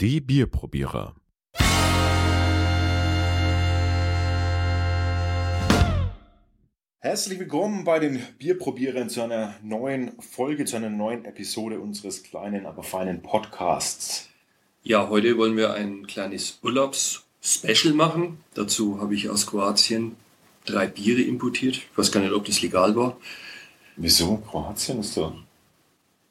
Die Bierprobierer. Herzlich willkommen bei den Bierprobierern zu einer neuen Folge, zu einer neuen Episode unseres kleinen, aber feinen Podcasts. Ja, heute wollen wir ein kleines Urlaubs-Special machen. Dazu habe ich aus Kroatien drei Biere importiert. Ich weiß gar nicht, ob das legal war. Wieso? Kroatien ist doch.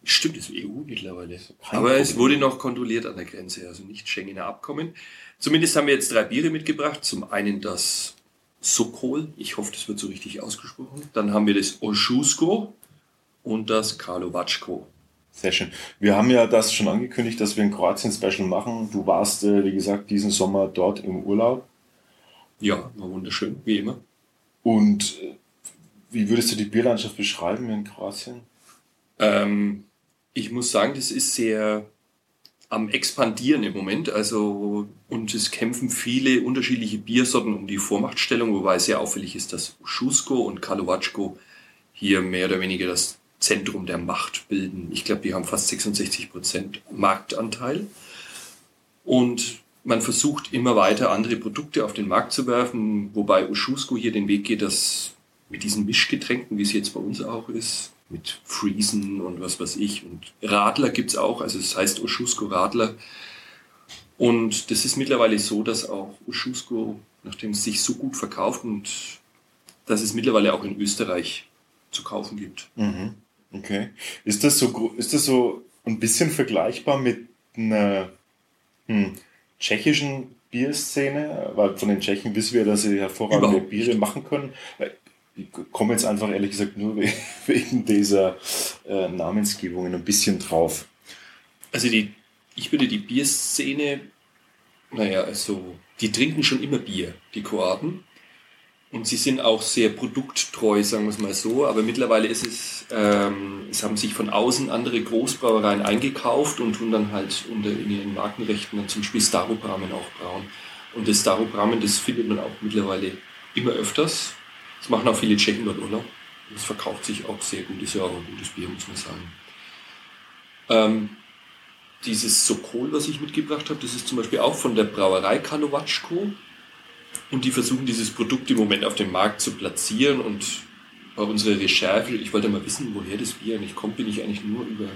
Stimmt, das ist EU mittlerweile. Aber es wurde noch kontrolliert an der Grenze, also nicht Schengener Abkommen. Zumindest haben wir jetzt drei Biere mitgebracht. Zum einen das Sokol, ich hoffe, das wird so richtig ausgesprochen. Dann haben wir das Oschusko und das Karlovačko. Sehr schön. Wir haben ja das schon angekündigt, dass wir ein Kroatien-Special machen. Du warst, äh, wie gesagt, diesen Sommer dort im Urlaub. Ja, war wunderschön, wie immer. Und äh, wie würdest du die Bierlandschaft beschreiben in Kroatien? Ähm, ich muss sagen, das ist sehr am expandieren im Moment. Also, und es kämpfen viele unterschiedliche Biersorten um die Vormachtstellung, wobei sehr auffällig ist, dass Schusko und Karlovačko hier mehr oder weniger das Zentrum der Macht bilden. Ich glaube, die haben fast 66 Prozent Marktanteil. Und man versucht immer weiter andere Produkte auf den Markt zu werfen, wobei Uschusko hier den Weg geht, dass mit diesen Mischgetränken, wie es jetzt bei uns auch ist, mit Friesen und was weiß ich. Und Radler gibt's auch, also es heißt Oschusko Radler. Und das ist mittlerweile so, dass auch Oschusko, nachdem es sich so gut verkauft und dass es mittlerweile auch in Österreich zu kaufen gibt. Mhm. Okay. Ist das so, ist das so ein bisschen vergleichbar mit einer hm, tschechischen Bierszene? Weil von den Tschechen wissen wir, dass sie hervorragende Überhaupt Biere machen können. Ich komme jetzt einfach ehrlich gesagt nur we- wegen dieser äh, Namensgebungen ein bisschen drauf. Also die, ich würde die Bierszene, naja, also die trinken schon immer Bier, die Kroaten. Und sie sind auch sehr produkttreu, sagen wir es mal so. Aber mittlerweile ist es, ähm, es haben sich von außen andere Großbrauereien eingekauft und tun dann halt unter in ihren Markenrechten dann zum Beispiel Staropramen auch brauen. Und das Staropramen, das findet man auch mittlerweile immer öfters. Das machen auch viele Tschechen dort Urlaub. Das verkauft sich auch sehr gut, ist ja auch ein gutes Bier, muss man sagen. Ähm, dieses Sokol, was ich mitgebracht habe, das ist zum Beispiel auch von der Brauerei Karlovačko. Und die versuchen dieses Produkt im Moment auf dem Markt zu platzieren. Und bei unserer Recherche, ich wollte mal wissen, woher das Bier eigentlich kommt, bin ich eigentlich nur über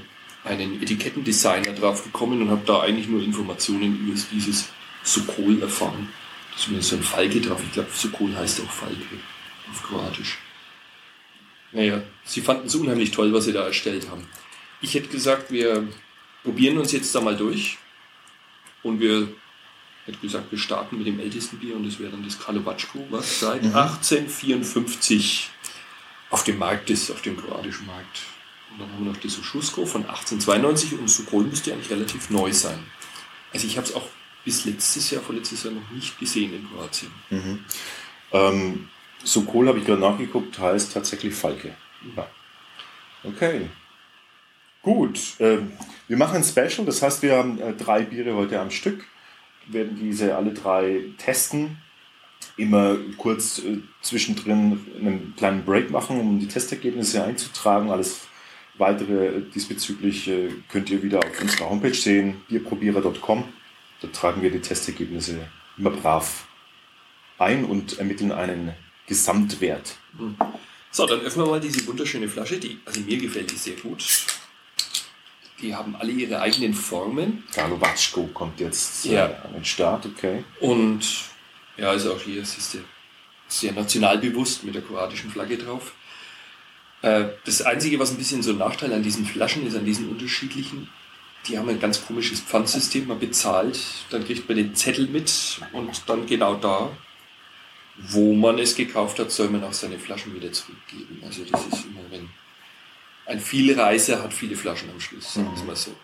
einen Etikettendesigner drauf gekommen und habe da eigentlich nur Informationen über dieses Sokol erfahren. Da ist mir so ein Falke drauf. Ich glaube, Sokol heißt auch Falke auf Kroatisch. Naja, sie fanden es unheimlich toll, was sie da erstellt haben. Ich hätte gesagt, wir probieren uns jetzt da mal durch. Und wir, hätte gesagt, wir starten mit dem ältesten Bier und das wäre dann das Karlovačko, was seit Mhm. 1854 auf dem Markt ist, auf dem kroatischen Markt. Und dann haben wir noch das Uschusko von 1892 und Sokol müsste eigentlich relativ neu sein. Also ich habe es auch bis letztes Jahr, vorletztes Jahr noch nicht gesehen in Kroatien. Mhm. Ähm, Sokol habe ich gerade nachgeguckt, heißt tatsächlich Falke. Ja. Okay. Gut. Ähm, wir machen ein Special, das heißt, wir haben äh, drei Biere heute am Stück, werden diese alle drei testen. Immer kurz äh, zwischendrin einen kleinen Break machen, um die Testergebnisse einzutragen. Alles weitere diesbezüglich äh, könnt ihr wieder auf unserer Homepage sehen, bierprobierer.com. Da tragen wir die Testergebnisse immer brav ein und ermitteln einen Gesamtwert. So, dann öffnen wir mal diese wunderschöne Flasche. Die, also mir gefällt die sehr gut. Die haben alle ihre eigenen Formen. Karlovačko kommt jetzt äh, Ja. an den Start, okay. Und ja, also auch hier siehst du sehr nationalbewusst mit der kroatischen Flagge drauf. Äh, Das Einzige, was ein bisschen so ein Nachteil an diesen Flaschen ist, an diesen unterschiedlichen, die haben ein ganz komisches Pfandsystem. Man bezahlt, dann kriegt man den Zettel mit und dann genau da, wo man es gekauft hat, soll man auch seine Flaschen wieder zurückgeben. Also das ist immer, wenn ein Vielreiser hat viele Flaschen am Schluss, sagen wir es mal so.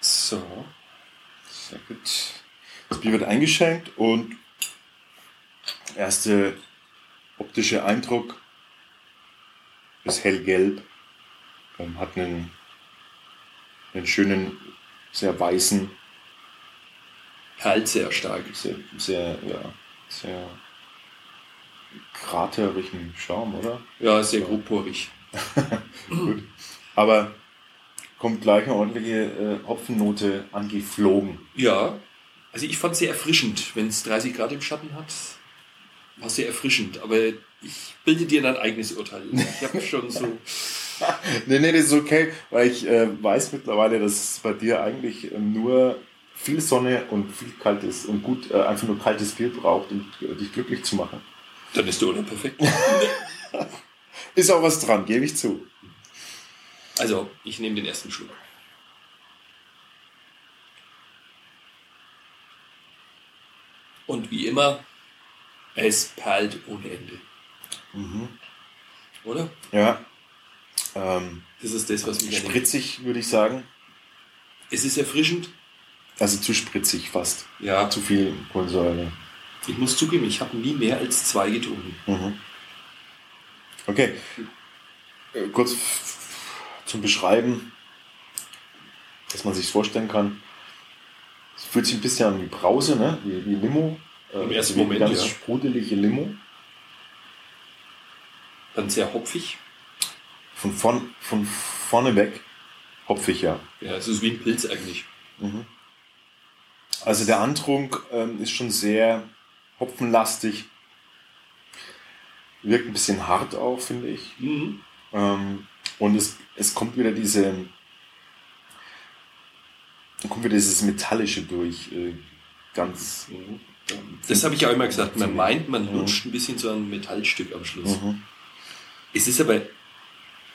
So. Sehr gut. Das Bier wird eingeschenkt und erste optische Eindruck ist hellgelb. Ähm, hat einen, einen schönen, sehr weißen, Halt sehr stark. sehr, sehr, ja, sehr kraterigen Schaum, oder? Ja, sehr grobporig. Gut. Aber kommt gleich eine ordentliche äh, Hopfennote angeflogen. Ja, also ich fand es sehr erfrischend, wenn es 30 Grad im Schatten hat. War sehr erfrischend, aber ich bilde dir ein eigenes Urteil. Ich habe schon so. nee, nee, das ist okay, weil ich äh, weiß mittlerweile, dass es bei dir eigentlich äh, nur viel Sonne und viel kaltes und gut, äh, einfach nur kaltes Bier braucht, um äh, dich glücklich zu machen. Dann ist der Urlaub perfekt. ist auch was dran, gebe ich zu. Also, ich nehme den ersten Schluck. Und wie immer, es perlt ohne Ende. Mhm. Oder? Ja. Ähm, das ist das, was mich Spritzig, würde ich sagen. Es ist erfrischend. Also zu spritzig fast. Ja. Zu viel Kohlensäure. Ich muss zugeben, ich habe nie mehr als zwei getrunken. Mhm. Okay. Äh, kurz zum Beschreiben, dass man sich vorstellen kann. Es fühlt sich ein bisschen an wie Brause, ne? wie, wie Limo. Im ersten also Moment, ganz ja. sprudelige Limo. Dann sehr hopfig. Von, von, von vorne weg hopfig, ja. Ja, es ist wie ein Pilz eigentlich. Mhm. Also der Antrunk ähm, ist schon sehr hopfenlastig. Wirkt ein bisschen hart auch, finde ich. Mhm. Ähm, und es, es kommt wieder diese, kommt wieder dieses Metallische durch. Äh, ganz. Mhm. Das habe ich auch immer gesagt. Man meint, man lutscht ein bisschen so ein Metallstück am Schluss. Mhm. Es ist aber,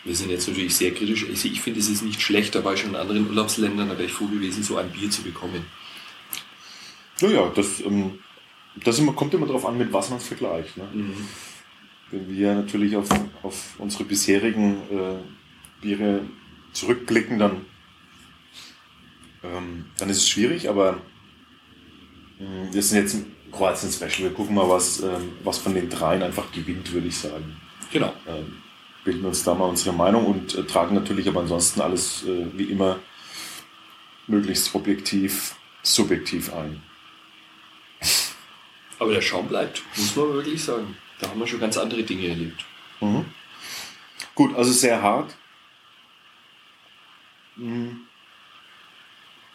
wir sind jetzt natürlich sehr kritisch. Also ich finde, es ist nicht schlecht, dabei schon in anderen Urlaubsländern, da wäre ich froh gewesen, so ein Bier zu bekommen. Ja, ja, das, ähm, das immer, kommt immer darauf an, mit was man es vergleicht. Ne? Mhm. Wenn wir natürlich auf, auf unsere bisherigen äh, Biere zurückblicken, dann, ähm, dann ist es schwierig, aber äh, wir sind jetzt im Kroatien Special. Wir gucken mal, was, ähm, was von den dreien einfach gewinnt, würde ich sagen. Genau. Ähm, bilden uns da mal unsere Meinung und äh, tragen natürlich aber ansonsten alles äh, wie immer möglichst objektiv, subjektiv ein. Aber der Schaum bleibt, muss man wirklich sagen. Da haben wir schon ganz andere Dinge erlebt. Mhm. Gut, also sehr hart. Mhm.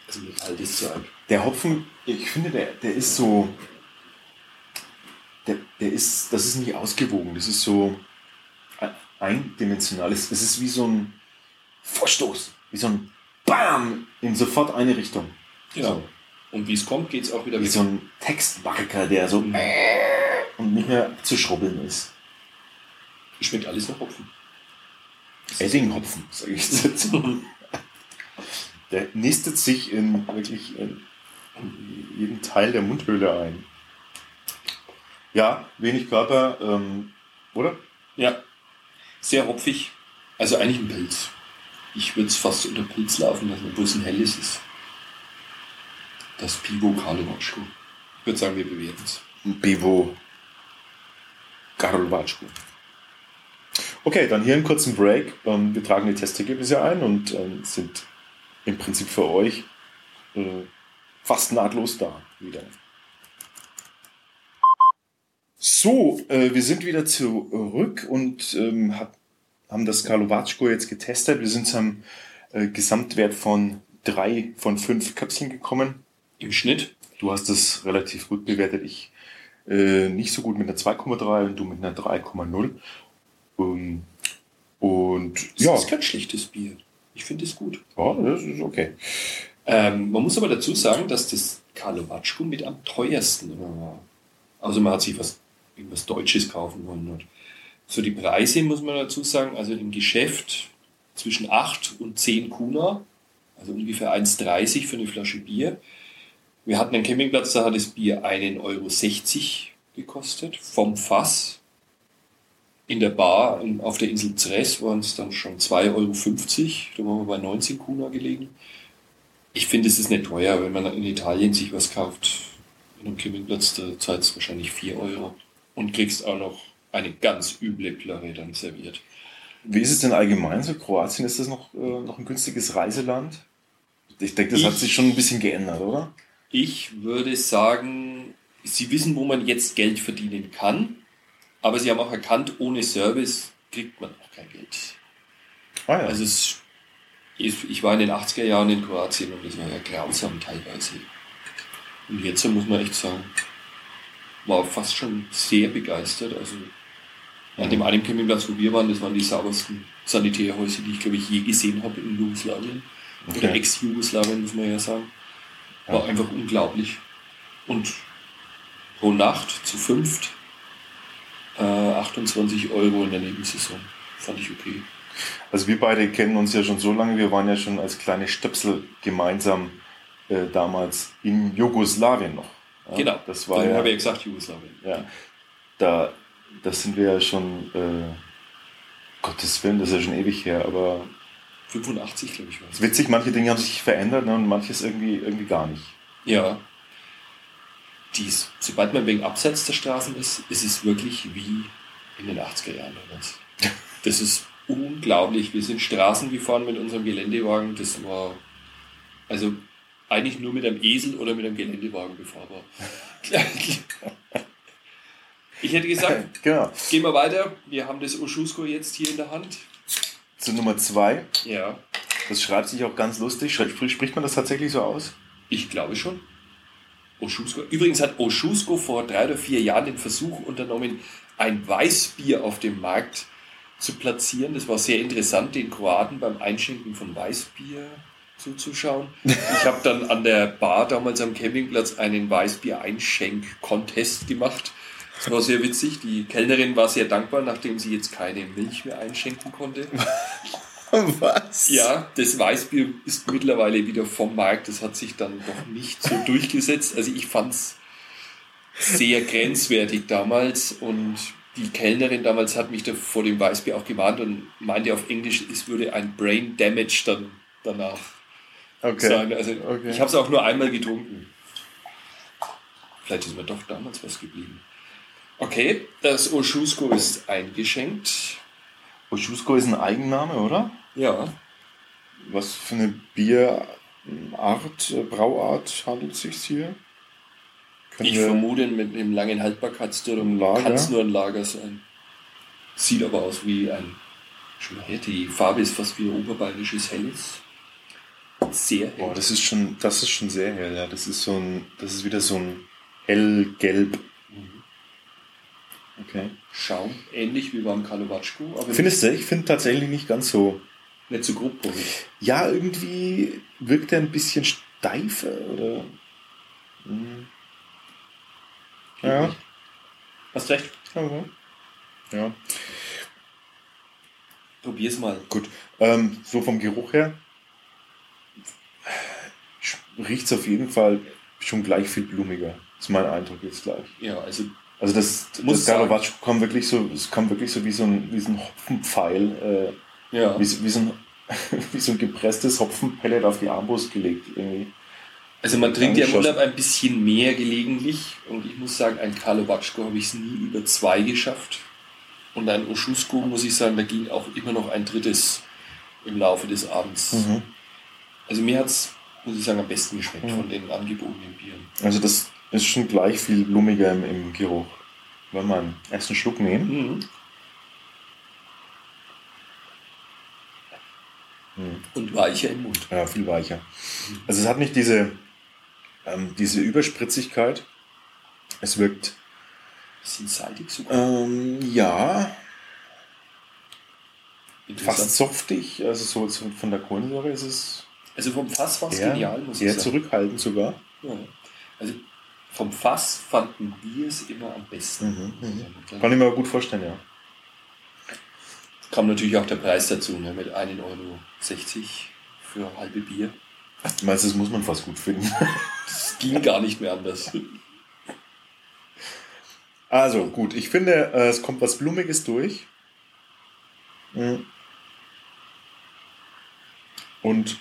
Also mit altes Zeug. Der Hopfen, ich finde, der, der ist so. Der, der ist, das ist nicht ausgewogen. Das ist so eindimensional. Es, ist wie so ein Vorstoß, wie so ein BAM in sofort eine Richtung. Ja. So. Und wie es kommt, geht es auch wieder Wie so ein Textmarker, der so mhm. und nicht mehr zu schrubbeln ist. Schmeckt alles nach Hopfen. Eddinghopfen, sage ich dazu. der nistet sich in wirklich in jeden Teil der Mundhöhle ein. Ja, wenig Körper, ähm, oder? Ja, sehr hopfig. Also eigentlich ein Pilz. Ich würde es fast unter Pilz laufen lassen, obwohl es ein helles ist. Das Pivo Karlovačko. Ich würde sagen, wir bewerten es. Pivo Karlovačko. Okay, dann hier einen kurzen Break. Ähm, wir tragen die Testergebnisse ein und ähm, sind im Prinzip für euch äh, fast nahtlos da wieder. So, äh, wir sind wieder zurück und ähm, haben das Karlovačko jetzt getestet. Wir sind zu einem äh, Gesamtwert von drei von fünf Köpfchen gekommen. Im Schnitt? Du hast es relativ gut bewertet. Ich äh, nicht so gut mit einer 2,3 und du mit einer 3,0. Um, und das ja. ist kein schlechtes Bier. Ich finde es gut. Ja, das ist okay. Ähm, man muss aber dazu sagen, dass das Karlovatschko mit am teuersten war. Also man hat sich was, irgendwas Deutsches kaufen wollen. Und so die Preise muss man dazu sagen, also im Geschäft zwischen 8 und 10 Kuna, also ungefähr 1,30 für eine Flasche Bier. Wir hatten einen Campingplatz, da hat das Bier 1,60 Euro gekostet, vom Fass. In der Bar auf der Insel Zres waren es dann schon 2,50 Euro. Da waren wir bei 19 Kuna gelegen. Ich finde, es ist nicht teuer, wenn man in Italien sich was kauft. In einem Campingplatz, da zahlt es wahrscheinlich 4 Euro. Und kriegst auch noch eine ganz üble Plörre dann serviert. Wie ist es denn allgemein so? Kroatien, ist das noch, äh, noch ein günstiges Reiseland? Ich denke, das ich, hat sich schon ein bisschen geändert, oder? Ich würde sagen, sie wissen, wo man jetzt Geld verdienen kann, aber sie haben auch erkannt, ohne Service kriegt man auch kein Geld. Ah, ja. Also es, Ich, war in den 80er Jahren in Kroatien und das war ja grausam teilweise. Und jetzt muss man echt sagen, war fast schon sehr begeistert. Also an dem einen Campingplatz, wo wir waren, das waren die saubersten Sanitärhäuser, die ich glaube ich je gesehen habe in Jugoslawien. Oder Okay. Ex-Jugoslawien, muss man ja sagen. War Ja. einfach unglaublich. Und pro Nacht zu fünft äh, 28 Euro in der Nebensaison. Fand ich okay. Also wir beide kennen uns ja schon so lange, wir waren ja schon als kleine Stöpsel gemeinsam äh, damals in Jugoslawien noch. Ja, genau. Das war ja, habe ich ja gesagt Jugoslawien. ja, da, das sind wir ja schon, äh, Gottes Willen, das ist ja schon ewig her, aber 85, glaube ich, war es witzig, manche Dinge haben sich verändert ne, und manches irgendwie, irgendwie gar nicht. Ja. Dies, sobald man wegen abseits der Straßen ist, ist es wirklich wie in den 80er Jahren damals. Das ist unglaublich. Wir sind Straßen gefahren mit unserem Geländewagen. Das war also eigentlich nur mit einem Esel oder mit einem Geländewagen befahrbar. Ich hätte gesagt, Genau. gehen wir weiter. Wir haben das Oschusko jetzt hier in der Hand. Zu Nummer zwei, Ja, das schreibt sich auch ganz lustig. Sprich, spricht man das tatsächlich so aus? ich glaube schon. Oschusko. Übrigens hat Oschusko vor drei oder vier Jahren den Versuch unternommen, ein Weißbier auf dem Markt zu platzieren. Das war sehr interessant, den Kroaten beim Einschenken von Weißbier zuzuschauen. Ich habe dann an der Bar damals am Campingplatz einen Weißbier-Einschenk-Contest gemacht. Das war sehr witzig. Die Kellnerin war sehr dankbar, nachdem sie jetzt keine Milch mehr einschenken konnte. Was? Ja, das Weißbier ist mittlerweile wieder vom Markt. Das hat sich dann doch nicht so durchgesetzt. Also ich fand es sehr grenzwertig damals und die Kellnerin damals hat mich da vor dem Weißbier auch gewarnt und meinte auf Englisch, es würde ein Brain Damage dann danach Okay. sein. Also Okay. ich habe es auch nur einmal getrunken. Vielleicht ist mir doch damals was geblieben. Okay, das Oschusko ist eingeschenkt. Oschusko ist ein Eigenname, oder? Ja, Was für eine Bierart, äh, Brauart handelt es sich hier? Können Ich vermute, mit dem langen Haltbarkeitsdatum Ein Lager? kann es nur ein Lager sein. Sieht aber aus wie ein. Schon her, die Farbe ist fast wie oberbayerisches Helles. Sehr hell. Boah, das ist schon, das ist schon sehr hell, ja. Das ist so ein, das ist wieder so ein hellgelb. Okay. Schaum, ähnlich wie beim Kalowatschko, aber Findest du? Ich finde tatsächlich nicht ganz so. nicht so grobporig. Ja, irgendwie wirkt er ein bisschen steifer oder. Hm. Ja. Hast recht. aber- Ja. Probier's mal. Gut. Ähm, so vom Geruch her riecht es auf jeden Fall schon gleich viel blumiger. ist mein Eindruck jetzt gleich. Ja, also Also das, Muss das. Garovatsch kommt wirklich so, es kommt wirklich so wie so ein, wie so ein Hopfenpfeil, äh, ja. wie, so- wie, so ein, wie so ein gepresstes Hopfenpellet auf die Armbrust gelegt irgendwie. Also man trinkt ja im. Urlaub ein bisschen mehr gelegentlich und ich muss sagen, ein Kalowatschko habe ich es nie über zwei geschafft. Und ein Oschusko, muss ich sagen, da ging auch immer noch ein drittes im Laufe des Abends. Mhm. Also mir hat es, muss ich sagen, am besten geschmeckt Mhm. von den angebotenen Bieren. Also das ist schon gleich viel blumiger im, im Geruch. Wollen wir einen ersten Schluck nehmen? Mhm. Und weicher im Mund. Ja, viel weicher. Also es hat nicht diese, ähm, diese Überspritzigkeit. Es wirkt, Bisschen salzig sogar. ähm, ja, fast softig. Also so, so von der Kohlensäure ist es Also vom Fass war es genial, muss ich sagen. zurückhaltend sogar. Ja. Also vom Fass fanden wir es immer am besten. Mhm, mhm. Kann ich mir gut vorstellen, ja. kam natürlich auch der Preis dazu, ne, mit 1,60 Euro für halbe Bier. Du meinst, das muss man fast gut finden. Das ging gar nicht mehr anders. Also gut, ich finde, äh, es kommt was Blumiges durch. Mhm. Und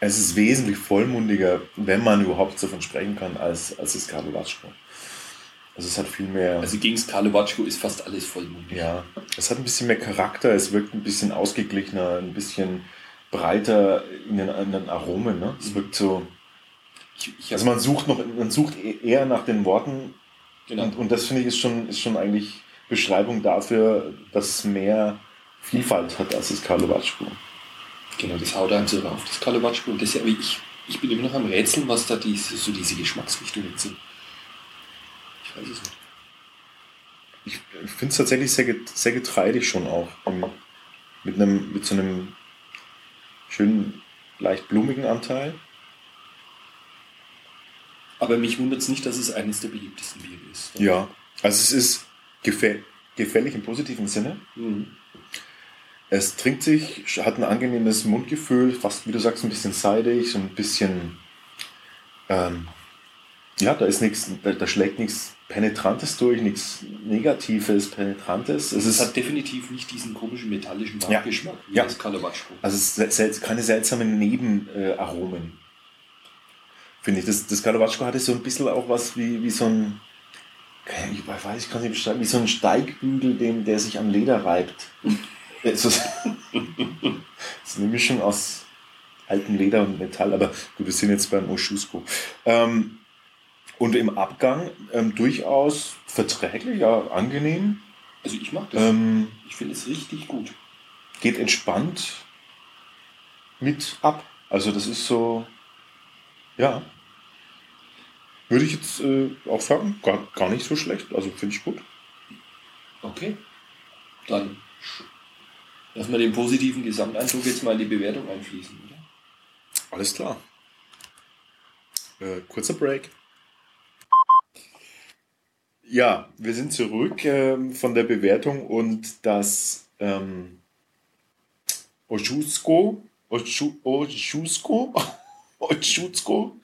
es ist wesentlich vollmundiger, wenn man überhaupt davon sprechen kann, als, als das Carbolatschko. Also es hat viel mehr, Also gegen das Kalowatschko ist fast alles vollmundig. ja, es hat ein bisschen mehr Charakter, es wirkt ein bisschen ausgeglichener, ein bisschen breiter in den, in den Aromen. Ne? Es wirkt so, Ich, ich also man sucht noch, man sucht e- eher nach den Worten genau. Und, und das finde ich ist schon, ist schon eigentlich Beschreibung dafür, dass es mehr Vielfalt hat als das Karlovatschko. Genau, das haut einem so rauf, das Kalawatschko. Und das, aber ich, ich bin immer noch am Rätseln, was da diese, so diese Geschmacksrichtungen sind. Ich weiß es nicht. Ich finde es tatsächlich sehr, sehr getreidig schon auch. Mit, einem, mit so einem schönen, leicht blumigen Anteil. Aber mich wundert es nicht, dass es eines der beliebtesten Biere ist. Ja. Also es ist gefäll gefällig im positiven Sinne. Mhm. Es trinkt sich, hat ein angenehmes Mundgefühl, fast wie du sagst, ein bisschen seidig, so ein bisschen. Ähm, ja, da ist nichts, da, da schlägt nichts Penetrantes durch, nichts Negatives, Penetrantes. Es Es hat definitiv nicht diesen komischen metallischen Ja. Nachgeschmack wie Ja. das Kalawatschko. Also es ist keine seltsamen Nebenaromen. Finde ich. Das, das Kalawatschko hatte so ein bisschen auch was wie, wie so ein, ich weiß, ich kann es nicht beschreiben, wie so ein Steigbügel, den, der sich am Leder reibt. Es ist, es ist eine Mischung aus altem Leder und Metall, aber gut, wir sind jetzt beim Oschusko. Ähm, und im Abgang ähm, durchaus verträglich, ja, angenehm. Also ich mag das. Ähm, ich finde es richtig gut. geht entspannt mit ab. Also das ist so, ja, würde ich jetzt äh, auch sagen, gar, gar nicht so schlecht. Also finde ich gut. Okay. Dann lassen wir den positiven Gesamteindruck jetzt mal in die Bewertung einfließen, oder? Alles klar. Äh, kurzer Break. Ja, wir sind zurück ähm, von der Bewertung und das ähm, Oschusko, Oschu, Oschusko, Oschusko,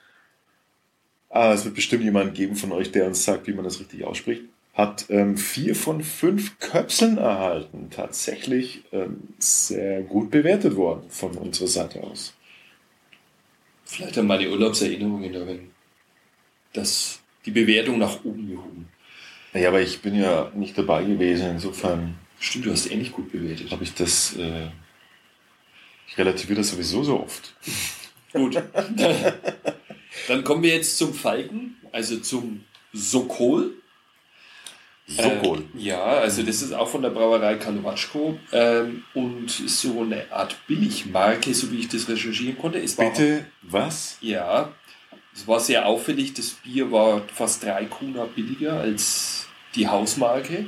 ah, es wird bestimmt jemanden geben von euch, der uns sagt, wie man das richtig ausspricht, hat ähm, vier von fünf Köpseln erhalten. Tatsächlich ähm, sehr gut bewertet worden von unserer Seite aus. Vielleicht haben meine Urlaubserinnerungen darin, dass die Bewertung nach oben gehoben. Ja, aber ich bin ja nicht dabei gewesen, insofern Stimmt, du hast ähnlich gut bewertet. habe ich das, äh, ich relativiere das sowieso so oft. Gut. Dann kommen wir jetzt zum Falken, also zum Sokol. Sokol. Äh, ja, also das ist auch von der Brauerei Kalowatschko ähm, und ist so eine Art Billigmarke, so wie ich das recherchieren konnte. Es war, Bitte, was? Ja, es war sehr auffällig. Das Bier war fast drei Kuna billiger als die Hausmarke.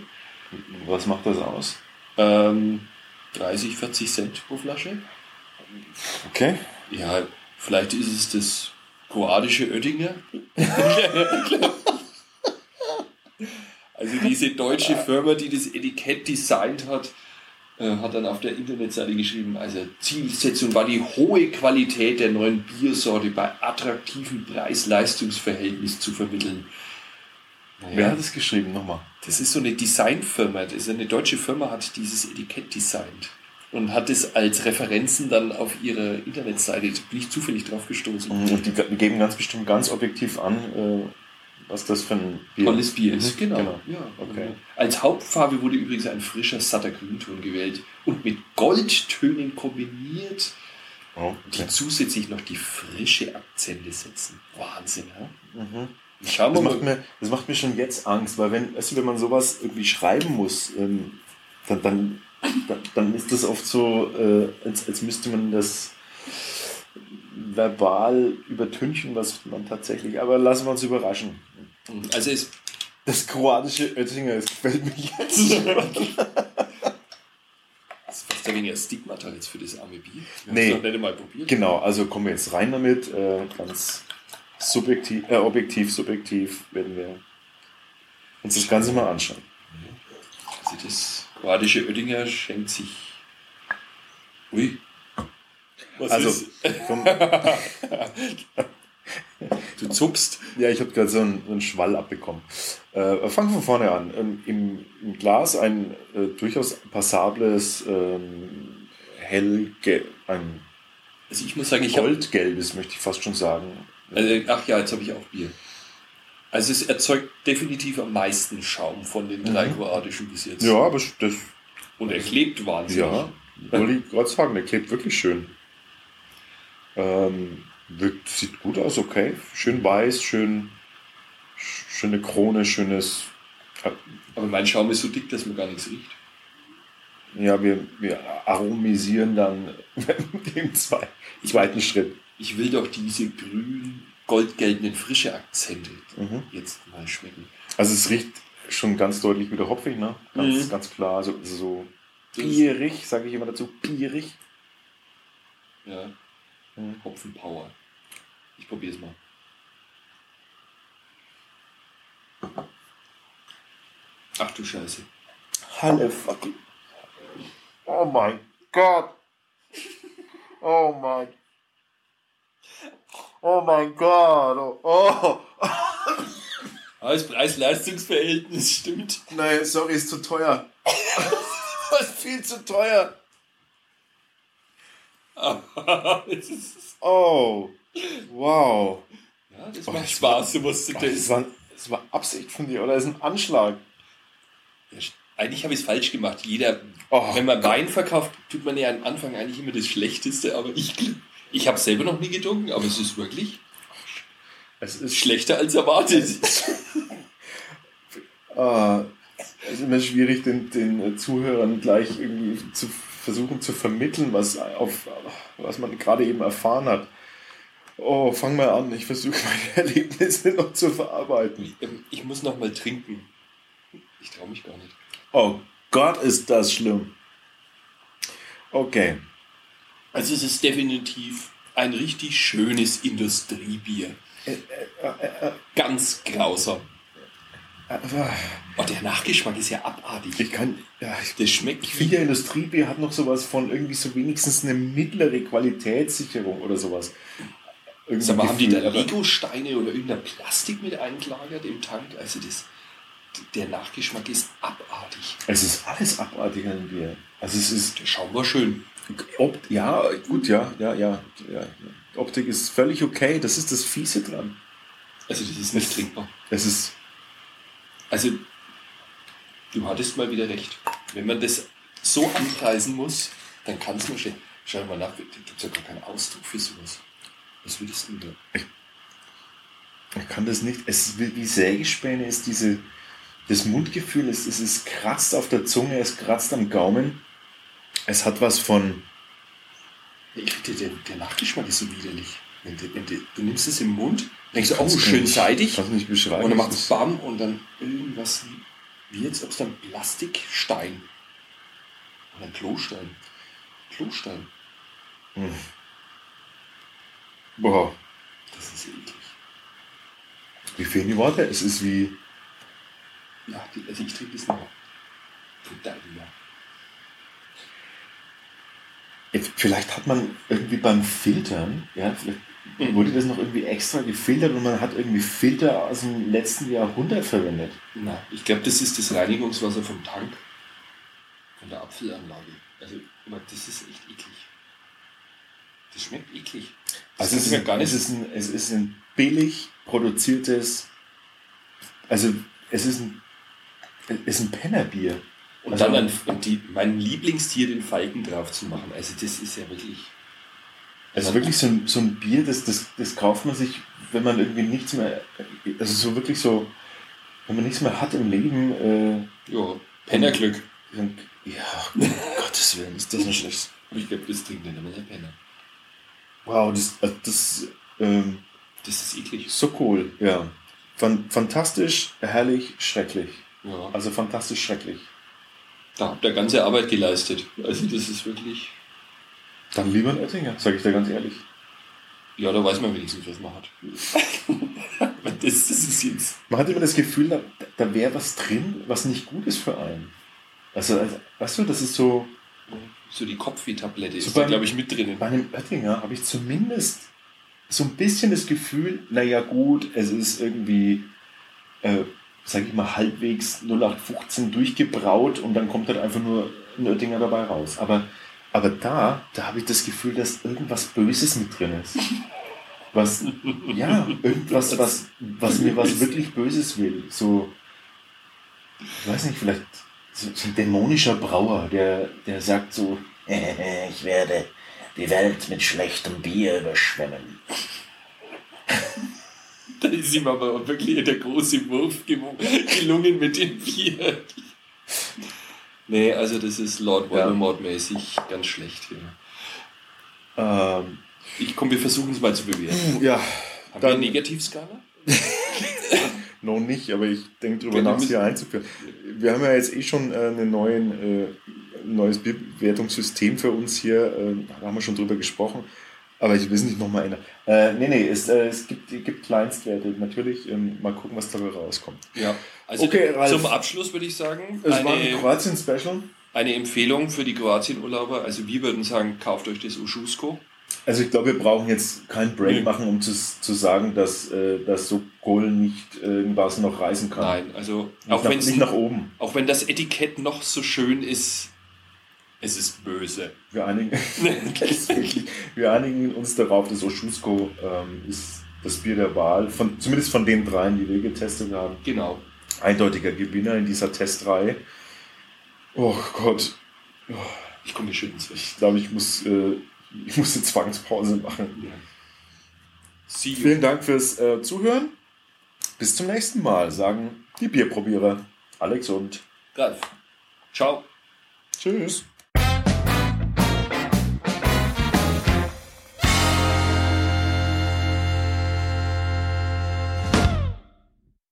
Was macht das aus? Ähm, 30, 40 Cent pro Flasche. Okay. Ja, vielleicht ist es das kroatische Oettinger. also diese deutsche Firma, die das Etikett designt hat, äh, hat dann auf der Internetseite geschrieben, also Zielsetzung war die hohe Qualität der neuen Biersorte bei attraktivem Preis-Leistungs-Verhältnis zu vermitteln. Wer hat es geschrieben? Nochmal. Das ist so eine Designfirma, das ist eine deutsche Firma, hat dieses Etikett designt und hat es als Referenzen dann auf ihrer Internetseite, da bin ich zufällig drauf gestoßen. Und die ge- geben ganz bestimmt ganz objektiv an, äh, was das für ein Bier Tolles Bier ist, Mhm, genau. genau. Ja. Okay. Als Hauptfarbe wurde übrigens ein frischer, satter Grünton gewählt und mit Goldtönen kombiniert, Oh, die okay. zusätzlich noch die frische Akzente setzen. Wahnsinn, ja? Mhm. Schauen wir Das, macht mal. mir, das macht mir schon jetzt Angst, weil wenn, weißt du, wenn man sowas irgendwie schreiben muss, ähm, dann, dann, dann, dann ist das oft so, äh, als, als müsste man das verbal übertünchen, was man tatsächlich, aber lassen wir uns überraschen. Also es, Das kroatische Oettinger, das gefällt mir jetzt. das ist fast ein wenig ein Stigmata jetzt für das arme Bier. Wir Nee. haben nicht mal probiert. genau, also kommen wir jetzt rein damit, äh, ganz subjektiv, äh, objektiv, subjektiv werden wir uns das Ganze mal anschauen. Also das kroatische Oettinger schenkt sich. Ui. Was Also, ist? vom, Du zuckst. Ja, ich habe gerade so einen, einen Schwall abbekommen. Äh, fangen von vorne an. Ähm, im, Im Glas ein äh, durchaus passables, ähm, hellgelb, ein Also ich muss sagen, ich goldgelbes, möchte ich fast schon sagen. Also, ach ja, jetzt habe ich auch Bier. Also es erzeugt definitiv am meisten Schaum von den drei kroatischen bis jetzt. ja, aber das, Und er klebt wahnsinnig. ja, wollte ich gerade sagen, der klebt wirklich schön. Ähm, wirkt, sieht gut aus, okay. Schön weiß, schön, schöne Krone, schönes. Aber mein Schaum ist so dick, dass man gar nichts riecht. Ja, wir, wir aromisieren dann im zwei, zweiten Schritt. Ich will doch diese grün goldgelben frische Akzente Mhm. jetzt mal schmecken. Also es riecht schon ganz deutlich wieder hopfig, ne? Ganz, Mhm. ganz klar. So, so bierig, sage ich immer dazu, bierig. Ja, Mhm. Hopfenpower. Ich probiere es mal. Ach du Scheiße. Halle fucking. Oh mein Gott. Oh mein. Oh mein Gott. Oh. oh. Das Preis-Leistungs-Verhältnis stimmt. Nein, sorry, ist zu teuer. Ist viel zu teuer. Das Oh. Wow. ja, das Oh, macht das Spaß, sowas zu Das testen. war, das war Absicht von dir, oder? Das ist ein Anschlag. Ja, Eigentlich habe ich es falsch gemacht. Jeder, Oh, wenn man Wein verkauft, tut man ja am Anfang eigentlich immer das Schlechteste. Aber ich, ich habe selber noch nie getrunken, aber es ist wirklich Es ist schlechter als erwartet. Ah, es ist immer schwierig, den, den äh, Zuhörern gleich irgendwie zu versuchen zu vermitteln, was, auf, was man gerade eben erfahren hat. Oh, fang mal an. Ich versuche meine Erlebnisse noch zu verarbeiten. Ähm, Ich muss noch mal trinken. Ich traue mich gar nicht. Oh Gott, ist das schlimm. Okay. Also es ist definitiv ein richtig schönes Industriebier. Ganz grausam. Oh, der Nachgeschmack ist ja abartig. ich kann. Ja, Das schmeckt ich finde, der Industriebier hat noch sowas von irgendwie so wenigstens eine mittlere Qualitätssicherung oder sowas. Irgendwie Sag mal, haben die da Lego-Steine oder irgendein Plastik mit eingelagert im Tank? Also das, der Nachgeschmack ist abartig. Es ist alles abartig an Bier. Also es ist Der Schaum war schön. Ob, ja, gut, ja, ja, ja, ja. Optik ist völlig okay. Das ist das Fiese dran. Also das ist nicht Es- trinkbar. Es ist, Also du hattest mal wieder recht. Wenn man das so anpreisen muss, dann kann es nur stehen. Schau mal nach, da gibt es ja gar keinen Ausdruck für sowas. Was würdest du denn da? ich kann das nicht. Es ist wie, Sägespäne ist diese, das Mundgefühl, es, es ist kratzt auf der Zunge, es kratzt am Gaumen. Es hat was von, Ich finde, der, der Nachgeschmack ist so widerlich. Du, nimmst es im Mund, denkst du, oh, schön nicht- seidig. nicht beschreiben. Und dann macht Es Bam und dann irgendwas wie, jetzt, ob es dann Plastikstein oder ein Klostein. Klostein. boah, Das ist eklig. wie fehlen die Worte? Es ist wie, Ja, die, also ich trinke das noch. Total, ja. Jetzt, vielleicht hat man irgendwie beim Filtern, ja, vielleicht Mhm. wurde das noch irgendwie extra gefiltert und man hat irgendwie Filter aus dem letzten Jahrhundert verwendet. Na, ich glaube, das ist das Reinigungswasser vom Tank. Von der Apfelanlage. Also, aber das ist echt eklig. Das schmeckt eklig. Das Also es ist, gar nicht. es, ist ein, es ist ein billig produziertes, also es ist ein, es ist ein Pennerbier. und also- dann ein, und die, mein Lieblingstier, den Falken drauf zu machen. Also, das ist ja wirklich. Also wirklich so ein, so ein Bier, das, das, das kauft man sich, wenn man irgendwie nichts mehr, also so wirklich so, wenn man nichts mehr hat im Leben, äh, Ja, Pennerglück. dann, ja, um Gottes Willen, ist das ein schlechtes. Ich glaube, das trinkt nicht immer der Penner. Wow, das, äh, das ähm, Das ist eklig. so cool, ja. Fan, fantastisch, herrlich, schrecklich. Ja. Also fantastisch, schrecklich. Da habt ihr ganze Arbeit geleistet. Also, das ist wirklich. Dann lieber ein Oettinger, sage ich dir ganz ehrlich. Ja, da weiß man wenigstens, was man hat. Das, das ist jetzt. Man hat immer das Gefühl, da, da wäre was drin, was nicht gut ist für einen. Also, also weißt du, das ist so, So die Kopfweh-Tablette So ist da, glaube ich, mit drinnen. bei einem Oettinger habe ich zumindest so ein bisschen das Gefühl, naja gut, es ist irgendwie, äh, sage ich mal, halbwegs 0815 durchgebraut und dann kommt halt einfach nur ein Oettinger dabei raus. Aber, aber da, da habe ich das Gefühl, dass irgendwas Böses mit drin ist. Was, ja, irgendwas, was, was mir was wirklich Böses will. So, ich weiß nicht, vielleicht so, so ein dämonischer Brauer, der, der sagt so, Ich werde die Welt mit schlechtem Bier überschwemmen. Da ist ihm aber wirklich der große Wurf gelungen mit dem Bier. Nee, also das ist Lord Voldemort-mäßig ganz schlecht hier. Ähm, Ich komm, wir versuchen es mal zu bewerten. ja, Haben wir eine dann Negativskala? noch nicht, aber ich denke drüber nach, es hier einzuführen. Wir haben ja jetzt eh schon äh, einen neuen, äh, ein neues Bewertungssystem für uns hier. Äh, da haben wir schon drüber gesprochen. Aber ich will es nicht nochmal ändern. Äh, nee, nee, es, äh, es gibt, gibt Kleinstwerte. Natürlich, ähm, mal gucken, was dabei rauskommt. Ja. Also Okay, Ralf. zum Abschluss würde ich sagen, Es war ein eine, Kroatien-Special. eine Empfehlung für die Kroatien-Urlauber. Also wir würden sagen, kauft euch das Uschusko. Also ich glaube, wir brauchen jetzt keinen Break Nee. machen, um zu, zu sagen, dass, äh, dass so Kohl nicht äh, Basel noch reisen kann. Nein, also auch, wenn's, nicht nach oben. auch wenn das Etikett noch so schön ist, es ist böse. Wir einigen, wirklich, wir einigen uns darauf, dass Oschusko ähm, ist das Bier der Wahl, von, zumindest von den dreien, die wir getestet haben. Genau. Eindeutiger Gewinner in dieser Testreihe. Oh Gott, Ich komme geschüttet weg. ich glaube, ich muss, äh, ich muss eine Zwangspause machen. You. Vielen Dank fürs äh, Zuhören. Bis zum nächsten Mal, sagen die Bierprobierer. Alex und Ralf. Ciao. Tschüss.